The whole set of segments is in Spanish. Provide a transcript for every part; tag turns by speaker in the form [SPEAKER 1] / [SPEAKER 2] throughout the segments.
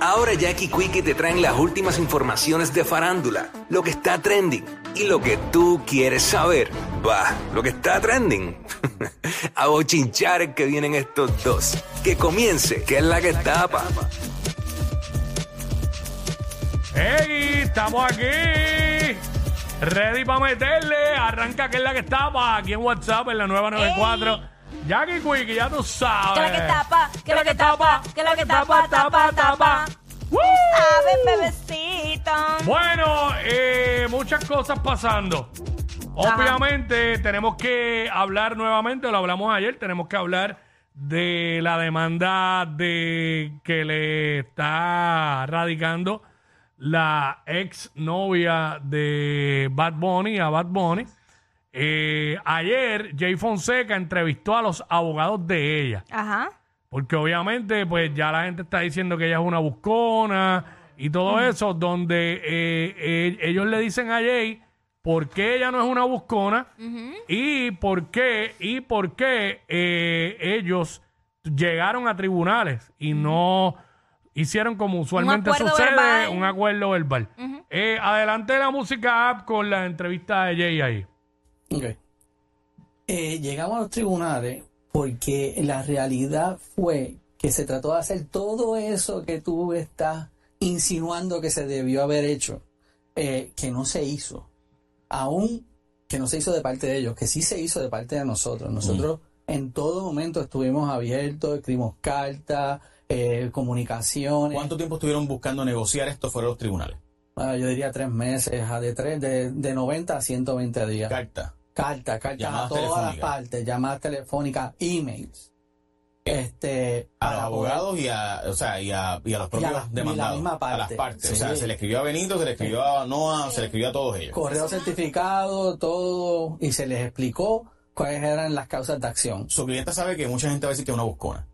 [SPEAKER 1] Ahora Jackie Quickie te traen las últimas informaciones de farándula, lo que está trending y lo que tú quieres saber. Va, lo que está trending. a bochinchar que vienen estos dos. Que comience, que es la que tapa.
[SPEAKER 2] ¡Hey! Estamos aquí. Ready para meterle. Arranca que es la que estaba aquí en WhatsApp en la nueva 94. Jackie Quickie, ya tú sabes.
[SPEAKER 3] Que la que tapa, que la que tapa, que la que tapa, tapa, tapa. Ver, bebecito.
[SPEAKER 2] Bueno, eh, muchas cosas pasando. Obviamente tenemos que hablar nuevamente, lo hablamos ayer, tenemos que hablar de la demanda de que le está radicando la ex novia de Bad Bunny a Bad Bunny. Eh, ayer Jay Fonseca entrevistó a los abogados de ella.
[SPEAKER 3] Ajá.
[SPEAKER 2] Porque obviamente, pues ya la gente está diciendo que ella es una buscona y todo eso, donde eh, eh, ellos le dicen a Jay por qué ella no es una buscona y por qué, y por qué eh, ellos llegaron a tribunales y no hicieron como usualmente sucede,
[SPEAKER 3] verbal.
[SPEAKER 2] un acuerdo verbal. Adelante la música app con la entrevista de Jay ahí.
[SPEAKER 4] Eh, llegamos a los tribunales porque la realidad fue que se trató de hacer todo eso que tú estás insinuando que se debió haber hecho, eh, que no se hizo. Aún que no se hizo de parte de ellos, que sí se hizo de parte de nosotros. Nosotros en todo momento estuvimos abiertos, escribimos cartas, eh, comunicaciones.
[SPEAKER 5] ¿Cuánto tiempo estuvieron buscando negociar esto fuera de los tribunales?
[SPEAKER 4] Ah, yo diría tres meses, a de, tres, de, de 90 a 120 días.
[SPEAKER 5] Carta.
[SPEAKER 4] Carta, carta a todas las partes, llamadas telefónicas, emails. Este,
[SPEAKER 5] A los abogados y a, o sea, y a, y a los propios
[SPEAKER 4] Y a la-
[SPEAKER 5] demandados.
[SPEAKER 4] misma
[SPEAKER 5] A las
[SPEAKER 4] parte.
[SPEAKER 5] partes. O sea, se le escribió a Benito, se le escribió a Noah, se le escribió a todos ellos.
[SPEAKER 4] correo certificado, todo, y se les explicó cuáles eran las causas de acción.
[SPEAKER 5] Su cliente sabe que mucha gente va a decir que es una buscona.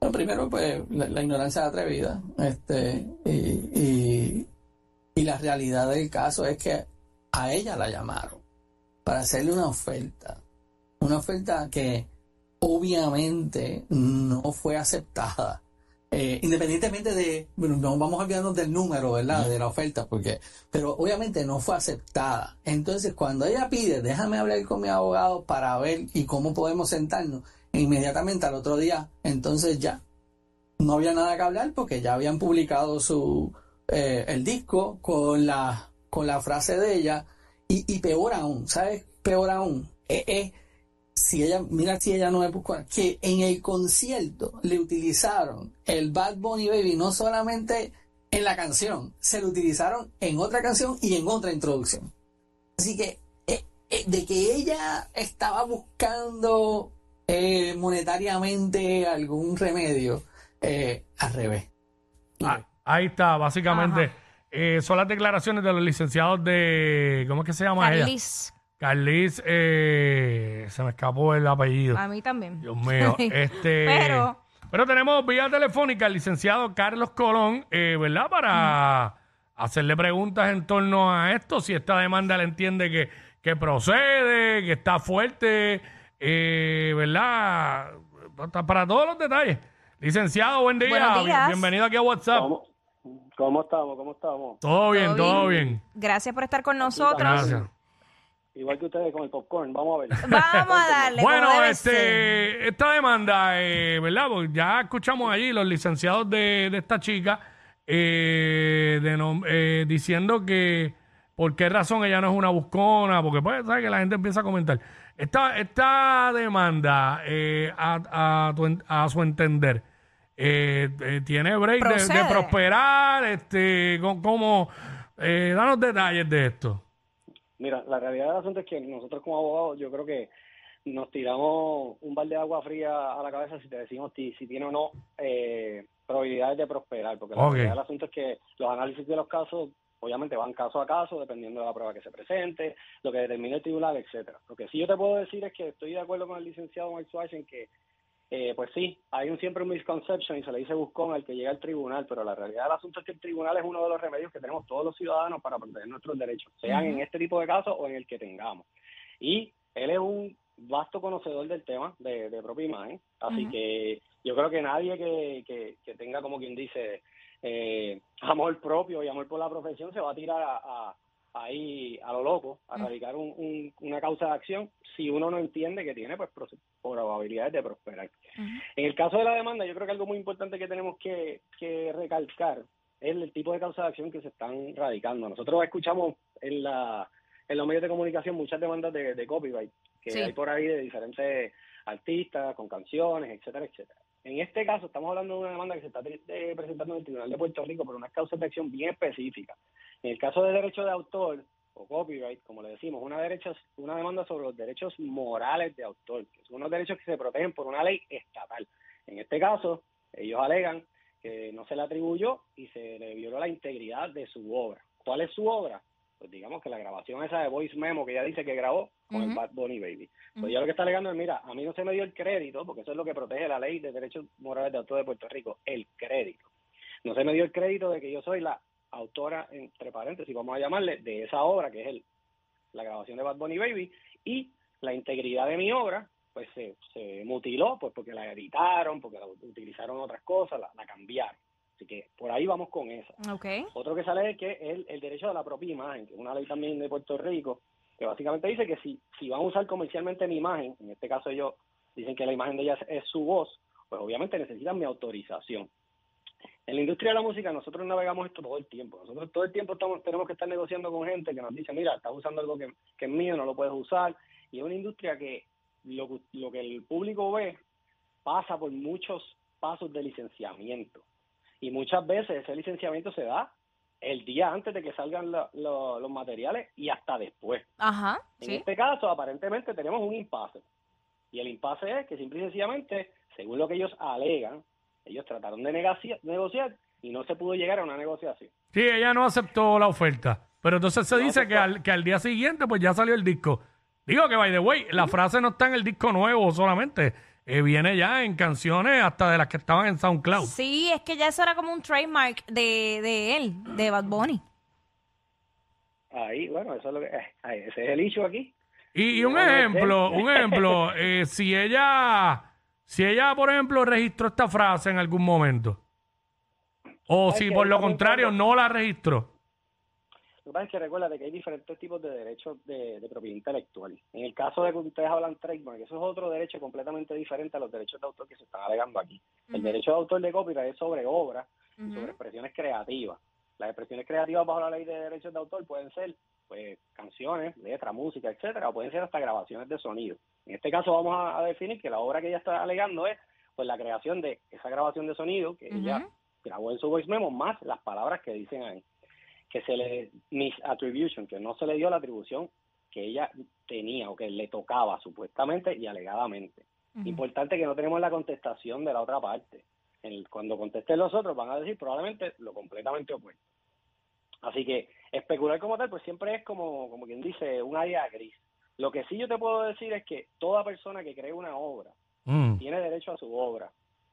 [SPEAKER 4] Bueno, primero, pues, la, la ignorancia atrevida, este, y, y, y la realidad del caso es que a ella la llamaron para hacerle una oferta, una oferta que obviamente no fue aceptada. Eh, independientemente de, bueno, no vamos a olvidarnos del número, ¿verdad? De la oferta, porque, pero obviamente no fue aceptada. Entonces, cuando ella pide, déjame hablar con mi abogado para ver y cómo podemos sentarnos, e inmediatamente al otro día, entonces ya, no había nada que hablar porque ya habían publicado su, eh, el disco con la, con la frase de ella, y, y peor aún, ¿sabes? Peor aún, eh, si ella, mira si ella no es buscona, que en el concierto le utilizaron el Bad Bunny Baby no solamente en la canción, se lo utilizaron en otra canción y en otra introducción. Así que eh, eh, de que ella estaba buscando eh, monetariamente algún remedio, eh, al revés.
[SPEAKER 2] Ah, ahí está, básicamente. Eh, son las declaraciones de los licenciados de. ¿Cómo es que se llama ella?
[SPEAKER 3] Carlis.
[SPEAKER 2] Carlis, eh, se me escapó el apellido.
[SPEAKER 3] A mí también.
[SPEAKER 2] Dios mío. este,
[SPEAKER 3] Pero-
[SPEAKER 2] pero tenemos vía telefónica al licenciado Carlos Colón, eh, ¿verdad? Para hacerle preguntas en torno a esto, si esta demanda le entiende que, que procede, que está fuerte, eh, ¿verdad? Para- Para todos los detalles. Licenciado, buen día.
[SPEAKER 3] Buenos
[SPEAKER 2] Bien-
[SPEAKER 3] días.
[SPEAKER 2] bienvenido aquí a WhatsApp.
[SPEAKER 6] ¿Cómo, cómo estamos? ¿Cómo estamos?
[SPEAKER 2] Todo bien,
[SPEAKER 3] ¿Todo
[SPEAKER 2] todo
[SPEAKER 3] bien? Gracias por estar con nosotros.
[SPEAKER 2] Gracias.
[SPEAKER 6] Igual que ustedes con el popcorn, vamos a ver.
[SPEAKER 3] Vamos a darle.
[SPEAKER 2] Bueno,
[SPEAKER 3] ser.
[SPEAKER 2] este, esta demanda, eh, ¿verdad? Porque ya escuchamos allí los licenciados de, de esta chica eh, de nom- eh, diciendo que por qué razón ella no es una buscona, porque pues, ¿sabes? Que la gente empieza a comentar. Esta, esta demanda, eh, a, a, tu en- a su entender, eh, eh, tiene break de- prosperar, este, con- como, eh, danos detalles de esto.
[SPEAKER 6] Mira, la realidad del asunto es que nosotros como abogados yo creo que nos tiramos un balde de agua fría a la cabeza si te decimos si tiene o no eh, probabilidades de prosperar, porque la realidad del asunto es que los análisis de los casos obviamente van caso a caso dependiendo de la prueba que se presente, lo que determine el tribunal, etcétera. Lo que sí yo te puedo decir es que estoy de acuerdo con el licenciado Mike Schwartz en que eh, pues sí, hay un siempre un misconception y se le dice buscón al que llega al tribunal, pero la realidad del asunto es que el tribunal es uno de los remedios que tenemos todos los ciudadanos para proteger nuestros derechos, sean en este tipo de casos o en el que tengamos. Y él es un vasto conocedor del tema de, de propia imagen, así que yo creo que nadie que, que, que tenga, como quien dice, eh, amor propio y amor por la profesión se va a tirar a, a- ahí a lo loco, a radicar un- un- una causa de acción si uno no entiende que tiene pues probabilidades de prosperar. En el caso de la demanda, yo creo que algo muy importante que tenemos que, que recalcar es el tipo de causa de acción que se están radicando. Nosotros escuchamos en, la, en los medios de comunicación muchas demandas de, de copyright que
[SPEAKER 3] Sí.
[SPEAKER 6] hay por ahí de diferentes artistas, con canciones, etcétera, etcétera. En este caso estamos hablando de una demanda que se está presentando en el Tribunal de Puerto Rico por unas causas de acción bien específicas. En el caso de derecho de autor o copyright, como le decimos, una derecha, una demanda sobre los derechos morales de autor, que son unos derechos que se protegen por una ley estatal. En este caso, ellos alegan que no se le atribuyó y se le violó la integridad de su obra. ¿Cuál es su obra? Pues digamos que la grabación esa de Voice Memo que ella dice que grabó con el. Bad Bunny Baby. Pues ella lo que está alegando es, mira, a mí no se me dio el crédito, porque eso es lo que protege la ley de derechos morales de autor de Puerto Rico, el crédito. No se me dio el crédito de que yo soy la autora, entre paréntesis, vamos a llamarle, de esa obra, que es el, la grabación de Bad Bunny Baby, y la integridad de mi obra, pues se, se mutiló, pues porque la editaron, porque la utilizaron otras cosas, la, la cambiaron. Así que por ahí vamos con esa.
[SPEAKER 3] Ok.
[SPEAKER 6] Otro que sale es que el, el derecho a la propia imagen, que es una ley también de Puerto Rico, que básicamente dice que si, si van a usar comercialmente mi imagen, en este caso ellos dicen que la imagen de ella es, es su voz, pues obviamente necesitan mi autorización. En la industria de la música nosotros navegamos esto todo el tiempo. Nosotros todo el tiempo estamos, tenemos que estar negociando con gente que nos dice, mira, estás usando algo que, que es mío, no lo puedes usar. Y es una industria que lo, que- lo que el público ve pasa por muchos pasos de licenciamiento. Y muchas veces ese licenciamiento se da el día antes de que salgan lo- los materiales y hasta después.
[SPEAKER 3] Ajá.
[SPEAKER 6] En este caso, aparentemente tenemos un impasse. Y el impasse es que simple y sencillamente, según lo que ellos alegan, ellos trataron de negacia- negociar y no se pudo llegar a una negociación.
[SPEAKER 2] Sí, ella no aceptó la oferta. Pero entonces se
[SPEAKER 6] No
[SPEAKER 2] dice que al, que al día siguiente pues ya salió el disco. Digo que, by the way, la frase no está en el disco nuevo solamente. eh, viene ya en canciones hasta de las que estaban en SoundCloud.
[SPEAKER 3] Sí, es que ya eso era como un trademark de, de él, de Bad Bunny.
[SPEAKER 6] Ahí, bueno, eso es lo que, eh, ahí, ese es el issue aquí.
[SPEAKER 2] Y, y un ejemplo, un ejemplo, eh, si ella, si ella, por ejemplo, registró esta frase en algún momento, o
[SPEAKER 6] Ay,
[SPEAKER 2] si
[SPEAKER 6] que
[SPEAKER 2] por lo contrario no la registró.
[SPEAKER 6] Lo que pasa es que recuérdate que hay diferentes tipos de derechos de, de propiedad intelectual. En el caso de que ustedes hablan trademark, eso es otro derecho completamente diferente a los derechos de autor que se están alegando aquí. El derecho de autor de copyright es sobre obras y sobre expresiones creativas. Las expresiones creativas bajo la ley de derechos de autor pueden ser pues canciones, letras, música, etcétera, o pueden ser hasta grabaciones de sonido. En este caso vamos a, a definir que la obra que ella está alegando es pues la creación de esa grabación de sonido que ella grabó en su voice memo más las palabras que dicen ahí que se le misattribution, que no se le dio la atribución que ella tenía o que le tocaba supuestamente y alegadamente. Importante que no tenemos la contestación de la otra parte. El- cuando contesten los otros van a decir probablemente lo completamente opuesto. Así que especular como tal, pues siempre es como, como quien dice, un área gris. Lo que sí yo te puedo decir es que toda persona que cree una obra
[SPEAKER 2] Mm.
[SPEAKER 6] tiene derecho a su obra.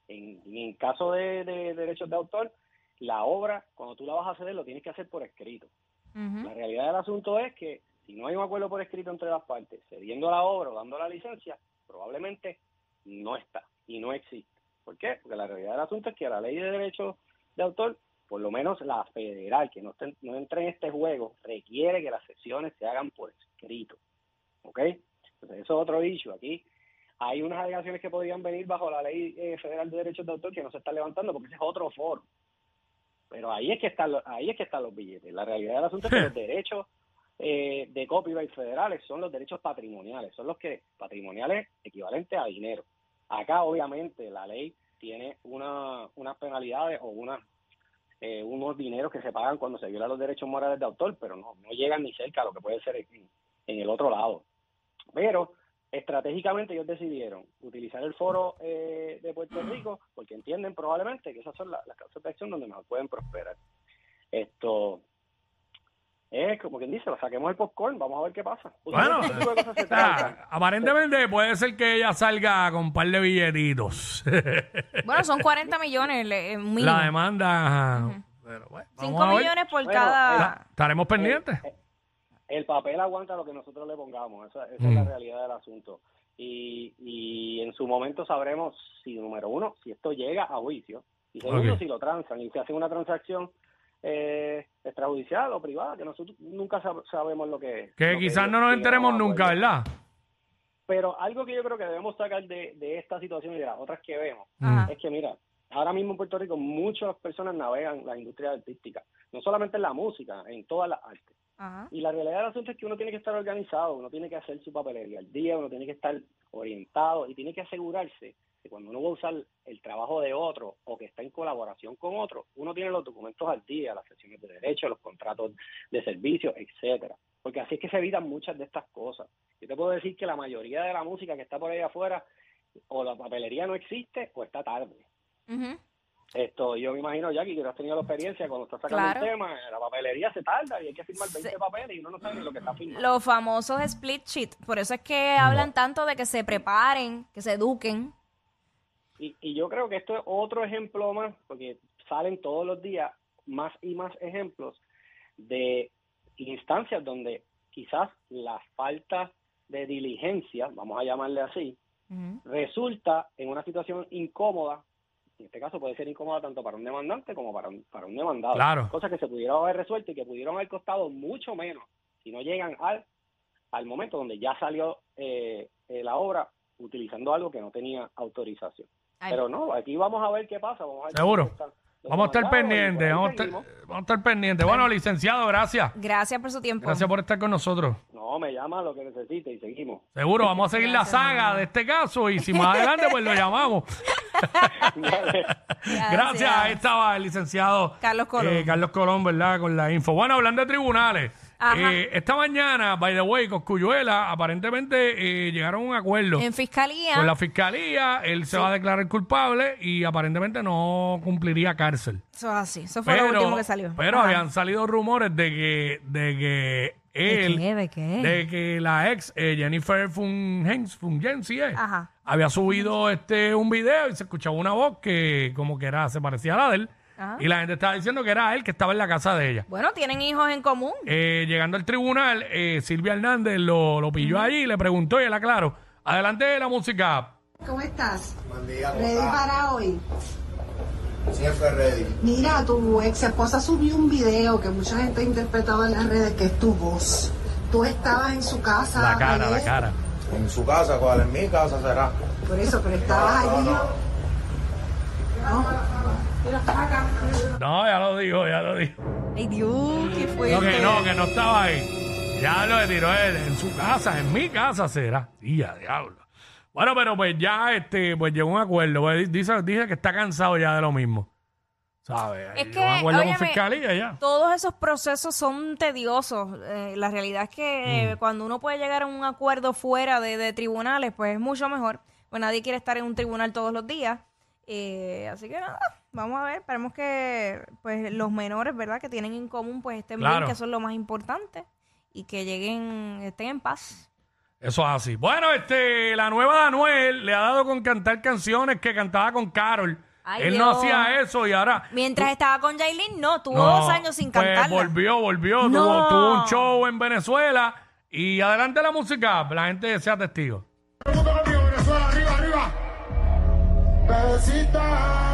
[SPEAKER 6] En, en caso de, de derechos de autor, la obra, cuando tú la vas a ceder, lo tienes que hacer por escrito. La realidad del asunto es que si no hay un acuerdo por escrito entre las partes, cediendo la obra o dando la licencia, probablemente no está y no existe. ¿Por qué? Porque la realidad del asunto es que la ley de derechos de autor, por lo menos la federal, que no, esté- no entre en este juego, requiere que las sesiones se hagan por escrito. ¿Ok? Entonces, eso es otro issue. Aquí hay unas alegaciones que podrían venir bajo la ley eh, federal de derechos de autor que no se están levantando porque ese es otro foro. Pero ahí es que están los, ahí es que están los billetes. La realidad del asunto es que los derechos eh, de copyright federales son los derechos patrimoniales, son los que patrimoniales equivalentes a dinero. Acá obviamente la ley tiene una, unas penalidades o una, eh, unos dineros que se pagan cuando se violan los derechos morales de autor, pero no, no llegan ni cerca a lo que puede ser en, en el otro lado. Pero estratégicamente ellos decidieron utilizar el foro eh, de Puerto Rico porque entienden probablemente que esas son las causas de acción donde mejor pueden prosperar. Esto es como quien dice, lo saquemos el popcorn, vamos a ver qué pasa.
[SPEAKER 2] Bueno,
[SPEAKER 6] Ese tipo de cosas se tratan.
[SPEAKER 2] aparentemente puede ser que ella salga con un par de billetitos.
[SPEAKER 3] Bueno, son 40 millones eh, mínimo.
[SPEAKER 2] La demanda. ajá. Pero bueno, vamos
[SPEAKER 3] 5
[SPEAKER 2] a ver.
[SPEAKER 3] millones por
[SPEAKER 6] Bueno,
[SPEAKER 3] cada...
[SPEAKER 2] Estaremos pendientes.
[SPEAKER 6] El papel aguanta lo que nosotros le pongamos, esa, esa
[SPEAKER 2] Mm.
[SPEAKER 6] es la realidad del asunto. Y, y en su momento sabremos si, número uno, si esto llega a juicio, y segundo, si lo transan y se hace una transacción eh, extrajudicial o privada, que nosotros nunca sab- sabemos lo que
[SPEAKER 2] Que
[SPEAKER 6] lo
[SPEAKER 2] quizás no nos enteremos
[SPEAKER 6] un
[SPEAKER 2] nunca,
[SPEAKER 6] acuerdo.
[SPEAKER 2] ¿verdad?
[SPEAKER 6] Pero algo que yo creo que debemos sacar de, de esta situación y de las otras que vemos
[SPEAKER 3] Ajá.
[SPEAKER 6] es que, mira, ahora mismo en Puerto Rico muchas personas navegan la industria artística, no solamente en la música, en todas las artes.
[SPEAKER 3] Ajá.
[SPEAKER 6] Y la realidad del asunto es que uno tiene que estar organizado, uno tiene que hacer su papelería al día, uno tiene que estar orientado y tiene que asegurarse que cuando uno va a usar el trabajo de otro o que está en colaboración con otro, uno tiene los documentos al día, las sesiones de derecho, los contratos de servicio, etcétera. Porque así es que se evitan muchas de estas cosas. Yo te puedo decir que la mayoría de la música que está por ahí afuera o la papelería no existe o está tarde. Esto, yo me imagino, Jackie, que tú has tenido la experiencia cuando estás sacando
[SPEAKER 3] Claro.
[SPEAKER 6] un tema, la papelería se tarda y hay que firmar 20
[SPEAKER 3] Se-
[SPEAKER 6] papeles y uno no sabe ni lo que está firmando.
[SPEAKER 3] Los famosos split sheet. Por eso es que hablan tanto de que se preparen, que se eduquen.
[SPEAKER 6] Y, y yo creo que esto es otro ejemplo más, porque salen todos los días más y más ejemplos de instancias donde quizás la falta de diligencia, vamos a llamarle así, resulta en una situación incómoda. En este caso puede ser incómoda tanto para un demandante como para un, para un demandado.
[SPEAKER 2] Claro.
[SPEAKER 6] Cosas que se pudieron haber resuelto y que pudieron haber costado mucho menos si no llegan al, al momento donde ya salió eh, eh, la obra utilizando algo que no tenía autorización. Pero no, aquí vamos a ver qué pasa. Vamos a ver
[SPEAKER 2] Seguro. Vamos a estar pendientes, vamos a estar, vamos a estar pendientes. Bueno, licenciado, gracias.
[SPEAKER 3] Gracias por su tiempo.
[SPEAKER 2] Gracias por estar con nosotros.
[SPEAKER 6] No, me llama lo que necesite y seguimos.
[SPEAKER 2] Seguro, vamos a seguir la saga de este caso y si más adelante pues lo llamamos. Gracias. Ahí estaba el licenciado
[SPEAKER 3] Carlos Colón.
[SPEAKER 2] eh, Carlos Colón, ¿verdad? Con la info. Bueno, hablando de tribunales. Eh, esta mañana, by the way, Coscuyuela aparentemente eh, llegaron a un acuerdo
[SPEAKER 3] En fiscalía.
[SPEAKER 2] con la fiscalía. Él se va a declarar culpable y aparentemente no cumpliría cárcel.
[SPEAKER 3] Eso es así. Eso fue lo último que salió.
[SPEAKER 2] Pero
[SPEAKER 3] Ajá.
[SPEAKER 2] habían salido rumores de que, de que
[SPEAKER 3] ¿De
[SPEAKER 2] él,
[SPEAKER 3] qué? ¿De qué?
[SPEAKER 2] de que la ex eh, Jennifer Fungens, Fungensi, eh,
[SPEAKER 3] Ajá.
[SPEAKER 2] había subido este un video y se escuchaba una voz que como que era, se parecía a la de él.
[SPEAKER 3] Ajá.
[SPEAKER 2] Y la gente estaba diciendo que era él que estaba en la casa de ella.
[SPEAKER 3] Bueno, tienen hijos en común.
[SPEAKER 2] Eh, llegando al tribunal, eh, Silvia Hernández lo, lo pilló allí y le preguntó y él aclaró. Adelante la música.
[SPEAKER 7] ¿Cómo estás?
[SPEAKER 8] Buen día, ¿cómo
[SPEAKER 7] ¿Ready para hoy?
[SPEAKER 8] Siempre ready.
[SPEAKER 7] Mira, tu ex esposa subió un video que mucha gente ha interpretado en las redes que es tu voz. Tú estabas en su casa.
[SPEAKER 2] La cara, la
[SPEAKER 7] ayer,
[SPEAKER 2] cara.
[SPEAKER 8] En su casa, ¿cuál? En mi casa será.
[SPEAKER 7] Por eso, pero estabas
[SPEAKER 8] No,
[SPEAKER 7] allí.
[SPEAKER 8] no.
[SPEAKER 7] No. Mira, acá.
[SPEAKER 2] No, ya lo dijo, ya lo dijo.
[SPEAKER 3] Ay, Dios, qué
[SPEAKER 2] No,
[SPEAKER 3] fuerte.
[SPEAKER 2] que no, que no estaba ahí. Ya lo tiró él en su casa, en mi casa será. Tía, diablo. Bueno, pero pues ya este, pues llegó un acuerdo. Pues dice, dice que está cansado ya de lo mismo. ¿Sabes?
[SPEAKER 3] Es que,
[SPEAKER 2] acuerdo con fiscalía ya.
[SPEAKER 3] Todos esos procesos son tediosos. Eh, la realidad es que eh,
[SPEAKER 2] Mm.
[SPEAKER 3] cuando uno puede llegar a un acuerdo fuera de, de tribunales, pues es mucho mejor. Pues nadie quiere estar en un tribunal todos los días. Eh, así que nada, vamos a ver. Esperemos que pues los menores, ¿verdad? Que tienen en común, pues estén
[SPEAKER 2] Claro.
[SPEAKER 3] bien, que eso es lo más importante. Y que lleguen, estén en paz.
[SPEAKER 2] Eso es así. Bueno, este, la nueva de Anuel le ha dado con cantar canciones que cantaba con Carol.
[SPEAKER 3] Ay,
[SPEAKER 2] Él no hacía eso y ahora.
[SPEAKER 3] Mientras estaba con Jailin, no, tuvo
[SPEAKER 2] No,
[SPEAKER 3] dos años sin
[SPEAKER 2] pues
[SPEAKER 3] cantarla.
[SPEAKER 2] volvió, volvió,
[SPEAKER 3] No.
[SPEAKER 2] tuvo, tuvo un show en Venezuela y adelante la música, la gente sea testigo.
[SPEAKER 8] Bebecita,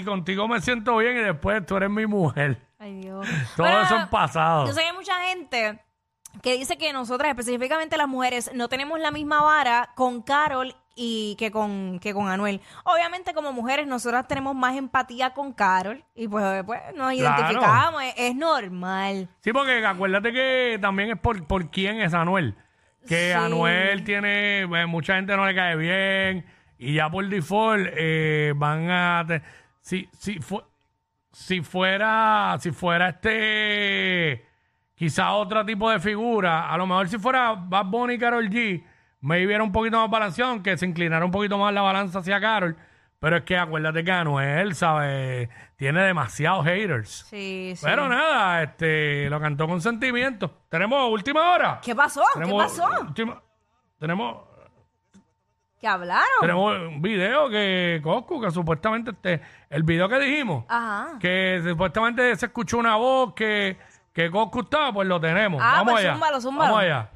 [SPEAKER 2] y contigo me siento bien y después tú eres mi mujer.
[SPEAKER 3] Ay, Dios.
[SPEAKER 2] Todo eso es pasado.
[SPEAKER 3] Yo sé que hay mucha gente que dice que nosotras, específicamente las mujeres, no tenemos la misma vara con Carol y que con, que con Anuel. Obviamente, como mujeres, nosotras tenemos más empatía con Carol y pues, pues nos identificamos, es, es normal.
[SPEAKER 2] Sí, porque acuérdate que también es por, por quién es Anuel. Que
[SPEAKER 3] Sí.
[SPEAKER 2] Anuel tiene, eh, mucha gente no le cae bien y ya por default eh, van a... te- si, si, fu- si fuera, si fuera este, quizá otro tipo de figura, a lo mejor si fuera Bad Bunny y Carol G, me hubiera un poquito más balanceado, aunque se inclinara un poquito más la balanza hacia Carol. Pero es que acuérdate que Anuel, ¿sabes? Tiene demasiados haters.
[SPEAKER 3] Sí, sí.
[SPEAKER 2] Pero nada, este, lo cantó con sentimiento. Tenemos última hora.
[SPEAKER 3] ¿Qué pasó? ¿Qué pasó?
[SPEAKER 2] última- tenemos,
[SPEAKER 3] ¿Qué hablaron?
[SPEAKER 2] tenemos un video que Coscu, que supuestamente este, el video que dijimos,
[SPEAKER 3] Ajá.
[SPEAKER 2] que supuestamente se escuchó una voz que, que Coscu estaba, pues lo tenemos.
[SPEAKER 3] Ah,
[SPEAKER 2] Vamos
[SPEAKER 3] pues
[SPEAKER 2] allá.
[SPEAKER 3] zúmbalo, zúmbalo.
[SPEAKER 2] Vamos allá.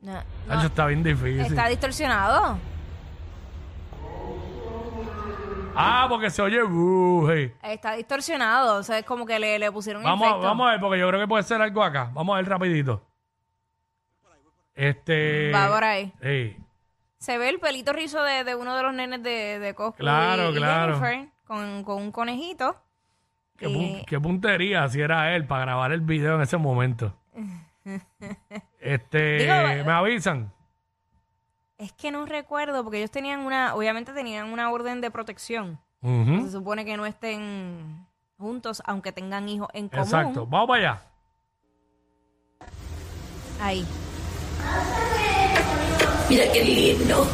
[SPEAKER 3] No,
[SPEAKER 2] Eso está bien difícil.
[SPEAKER 3] Está distorsionado.
[SPEAKER 2] Ah, porque se oye uh, hey.
[SPEAKER 3] Está distorsionado. O sea, es como que le, le pusieron
[SPEAKER 2] Vamos, a-
[SPEAKER 3] efecto.
[SPEAKER 2] vamos a ver, porque yo creo que puede ser algo acá. Vamos a ver rapidito. Este.
[SPEAKER 3] Va por ahí.
[SPEAKER 2] Sí.
[SPEAKER 3] Se ve el pelito rizo de, de uno de los nenes de, de Coscu
[SPEAKER 2] Claro,
[SPEAKER 3] y, y
[SPEAKER 2] claro.
[SPEAKER 3] Jennifer con, con un conejito.
[SPEAKER 2] Qué, pu- qué puntería si era él para grabar el video en ese momento. este,
[SPEAKER 3] Digo,
[SPEAKER 2] me avisan.
[SPEAKER 3] Es que no recuerdo, porque ellos tenían una, obviamente tenían una orden de protección. Se supone que no estén juntos, aunque tengan hijos en común.
[SPEAKER 2] Exacto. Vamos para allá.
[SPEAKER 3] Ahí.
[SPEAKER 9] Mira qué lindo.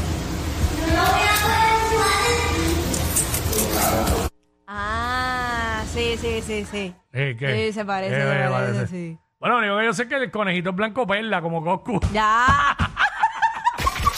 [SPEAKER 3] Ah, sí, sí, sí, sí.
[SPEAKER 2] Eh, ¿qué?
[SPEAKER 3] Sí, se parece,
[SPEAKER 2] Eh,
[SPEAKER 3] se
[SPEAKER 2] me
[SPEAKER 3] parece, sí.
[SPEAKER 2] Bueno, lo único que yo sé es que el conejito es blanco perla, como Goku.
[SPEAKER 3] Ya.